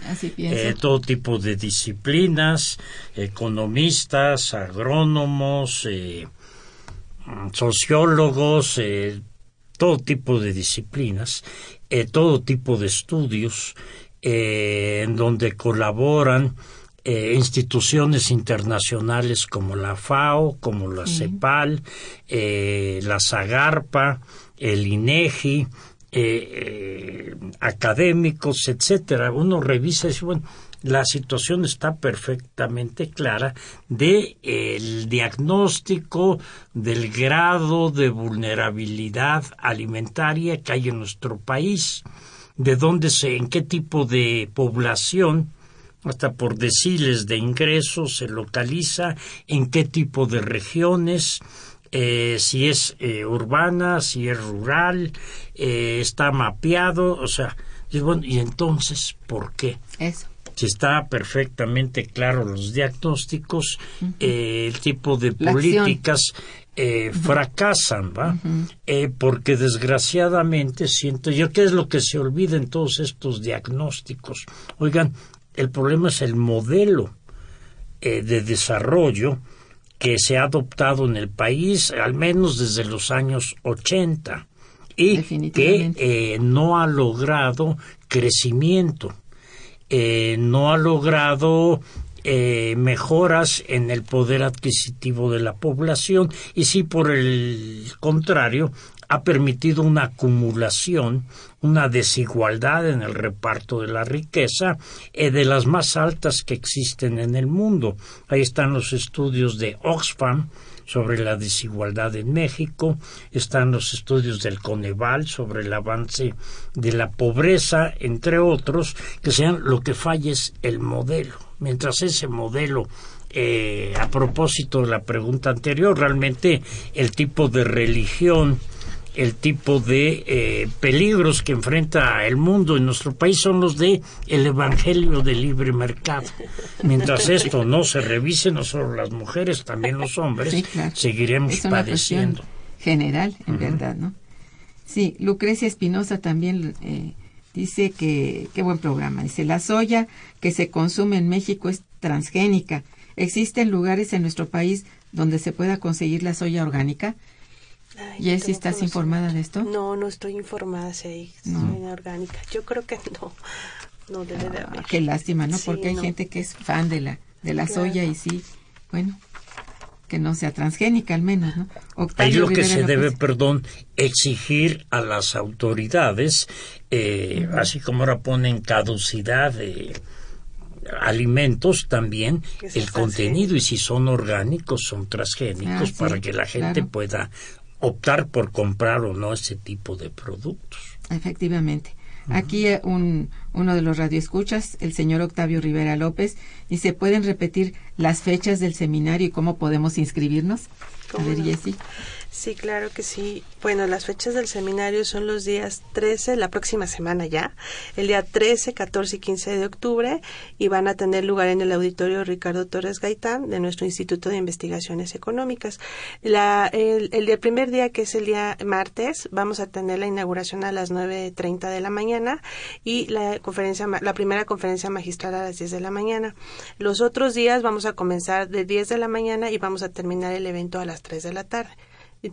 todo tipo de disciplinas, economistas, agrónomos, sociólogos, eh, todo tipo de disciplinas, eh, todo tipo de estudios, eh, en donde colaboran instituciones internacionales como la FAO, como la CEPAL, la SAGARPA, el INEGI, académicos, etcétera. Uno revisa y dice, bueno, la situación está perfectamente clara de el diagnóstico del grado de vulnerabilidad alimentaria que hay en nuestro país, de dónde se, en qué tipo de población hasta por deciles de ingresos se localiza, en qué tipo de regiones, eh, si es eh, urbana, si es rural, eh, está mapeado, o sea, y, y entonces, ¿por qué? Eso si está perfectamente claro los diagnósticos, eh, el tipo de políticas eh, fracasan, ¿va? Eh, porque desgraciadamente siento yo que es lo que se olvida en todos estos diagnósticos. Oigan, el problema es el modelo de desarrollo que se ha adoptado en el país, al menos desde los años 80, y que no ha logrado crecimiento eh, no ha logrado eh, mejoras en el poder adquisitivo de la población y sí por el contrario ha permitido una acumulación, una desigualdad en el reparto de la riqueza eh, de las más altas que existen en el mundo. Ahí están los estudios de Oxfam, sobre la desigualdad en México, están los estudios del Coneval sobre el avance de la pobreza, entre otros, que sean lo que falla es el modelo. Mientras ese modelo eh, a propósito de la pregunta anterior, realmente el tipo de religión el tipo de eh, peligros que enfrenta el mundo en nuestro país son los de el evangelio del libre mercado. Mientras (laughs) esto no se revise, no solo las mujeres, también los hombres, seguiremos padeciendo. General, en verdad, ¿no? Sí, Lucrecia Espinosa también eh, dice que, qué buen programa. Dice, la soya que se consume en México es transgénica. ¿Existen lugares en nuestro país donde se pueda conseguir la soya orgánica? Ay, Jessy, no ¿estás informada de esto? No, no estoy informada si soya orgánica. Yo creo que no. No debe de haber. Ah, qué lástima, ¿no? Sí, Porque hay no. gente que es fan de la, de la Claro. soya y sí, bueno, que no sea transgénica al menos, ¿no? Ahí Octavio lo que se debe, perdón, exigir a las autoridades, eh, así como ahora ponen caducidad de alimentos también el contenido y si son orgánicos son transgénicos Ah, sí, para que la gente claro. pueda optar por comprar o no ese tipo de productos. Efectivamente. Aquí eh, un, uno de los radioescuchas, el señor Octavio Rivera López, dice, ¿pueden repetir las fechas del seminario y cómo podemos inscribirnos? A ¿Cómo ver, no? Jessy. Sí, claro que sí. Bueno, las fechas del seminario son los días 13, la próxima semana ya, el día 13, 14 y 15 de octubre, y van a tener lugar en el auditorio Ricardo Torres Gaitán de nuestro Instituto de Investigaciones Económicas. La, el, el primer día, que es el día martes, vamos a tener la inauguración a las 9.30 de la mañana y la, conferencia, la primera conferencia magistral a las 10 de la mañana. Los otros días vamos a comenzar de 10 de la mañana y vamos a terminar el evento a las 3 de la tarde.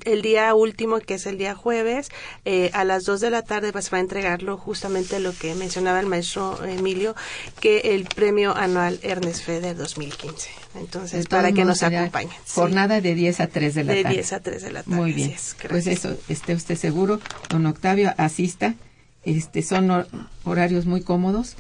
El día último, que es el día jueves, eh, a las 2 de la tarde pues, va a entregarlo justamente lo que mencionaba el maestro Emilio, que el premio anual Ernest Feder 2015. Entonces, De para que nos acompañen. Sí, Jornada de 10 a 3 de la de tarde. 10 a 3 de la tarde. Muy bien. es, pues eso, esté usted seguro, don Octavio, asista. Este, son hor- horarios muy cómodos.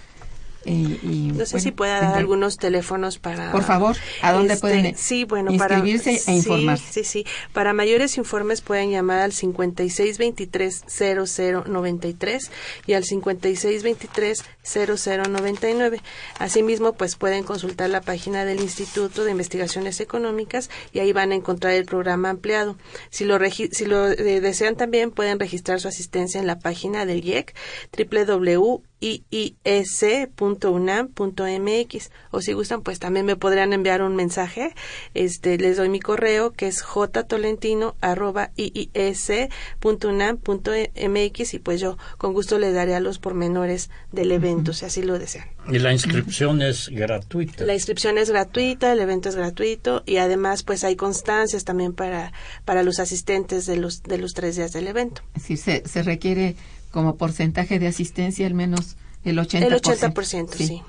Y, y, No sé bueno, si pueda dar algunos teléfonos para... Por favor, ¿a dónde Este, pueden sí, bueno, inscribirse para, e informarse? Sí, sí, sí. Para mayores informes pueden llamar al 5623-0093 y al 5623-0099. Asimismo, pues pueden consultar la página del Instituto de Investigaciones Económicas y ahí van a encontrar el programa ampliado. Si lo, regi- si lo eh, desean también, pueden registrar su asistencia en la página del IEC, www iis.unam.mx o si gustan pues también me podrían enviar un mensaje este les doy mi correo que es jtolentino@iis.unam.mx y pues yo con gusto les daré a los pormenores del evento si así lo desean Y la inscripción es gratuita. la inscripción es gratuita, el evento es gratuito y además pues hay constancias también para, para los asistentes de los, de los tres días del evento. Decir, se, se requiere como porcentaje de asistencia al menos el 80%. El 80%, sí.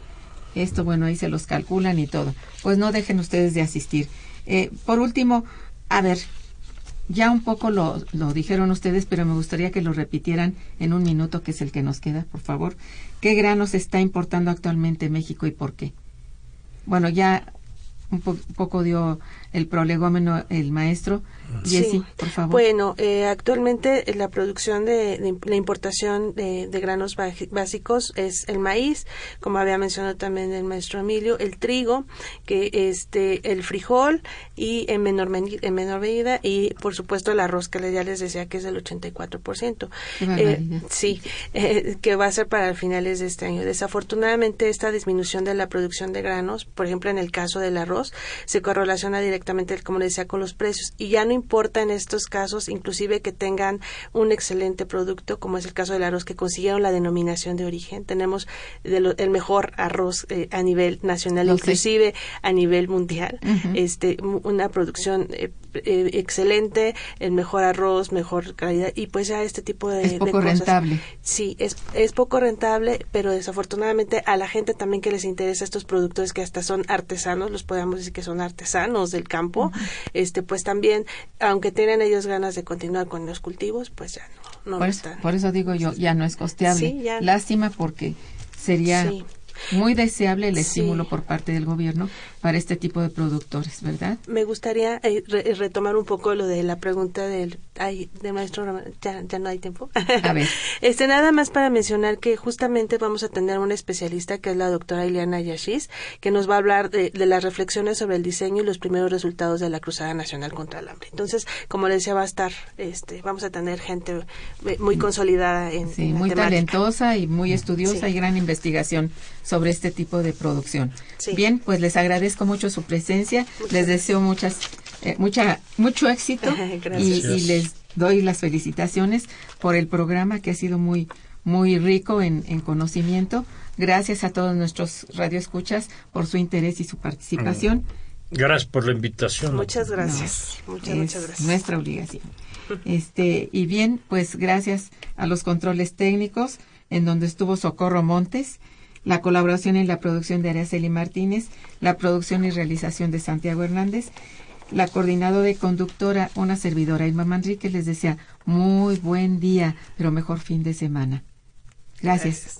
Esto, bueno, ahí se los calculan y todo. Pues no dejen ustedes de asistir. Eh, por último, a ver, ya un poco lo, lo dijeron ustedes, pero me gustaría que lo repitieran en un minuto, que es el que nos queda, por favor. ¿Qué granos está importando actualmente México y por qué? Bueno, ya un po- poco dio el prolegómeno el maestro. Jessy, Sí. por favor. Bueno, eh, actualmente eh, la producción de, de la importación de, de granos baj- básicos es el maíz, como había mencionado también el maestro Emilio, el trigo, que este, el frijol y en menor, en menor medida y por supuesto el arroz que ya les decía que es del 84%. Qué Eh, sí, eh, que va a ser para finales de este año. Desafortunadamente esta disminución de la producción de granos, por ejemplo en el caso del arroz, se correlaciona directamente, como le decía, con los precios y ya no importa en estos casos, inclusive que tengan un excelente producto, como es el caso del arroz, que consiguieron la denominación de origen. Tenemos de lo- el mejor arroz eh, a nivel nacional, sé. inclusive a nivel mundial. Ujú. este mu- Una producción eh, eh, excelente, el mejor arroz, mejor calidad, y pues ya este tipo de, Es de poco cosas. rentable. Sí, es, es poco rentable, pero desafortunadamente a la gente también que les interesa estos productos que hasta son artesanos, los podemos decir que son artesanos del campo, este pues también, aunque tienen ellos ganas de continuar con los cultivos, pues ya no, no por, lo eso, están. por eso digo yo, ya no es costeable. Sí, ya. Lástima porque sería Sí. Muy deseable el Sí. estímulo por parte del gobierno para este tipo de productores, ¿verdad? Me gustaría eh, re- retomar un poco lo de la pregunta del ay, de maestro Román. ya, ya no hay tiempo. A ver. (laughs) Este nada más para mencionar que justamente vamos a tener una especialista que es la doctora Ileana Yashis, que nos va a hablar de, de las reflexiones sobre el diseño y los primeros resultados de la Cruzada Nacional contra el Hambre. Entonces, como les decía, va a estar, este, vamos a tener gente eh, muy consolidada en, Sí, en muy talentosa y muy estudiosa Sí. y gran investigación sobre este tipo de producción. Sí. Bien, pues les agradezco mucho su presencia, les deseo muchas, eh, mucha, mucho éxito (laughs) y, Gracias. y les doy las felicitaciones por el programa que ha sido muy muy rico en, en conocimiento. Gracias a todos nuestros radioescuchas por su interés y su participación. Gracias por la invitación. Muchas gracias. muchas, muchas gracias. Nuestra obligación. (laughs) Este, y bien, pues gracias a los controles técnicos, en donde estuvo Socorro Montes, la colaboración en la producción de Araceli Martínez, la producción y realización de Santiago Hernández, la coordinadora de conductora, una servidora, Irma Manrique, les desea muy buen día, pero mejor fin de semana. Gracias.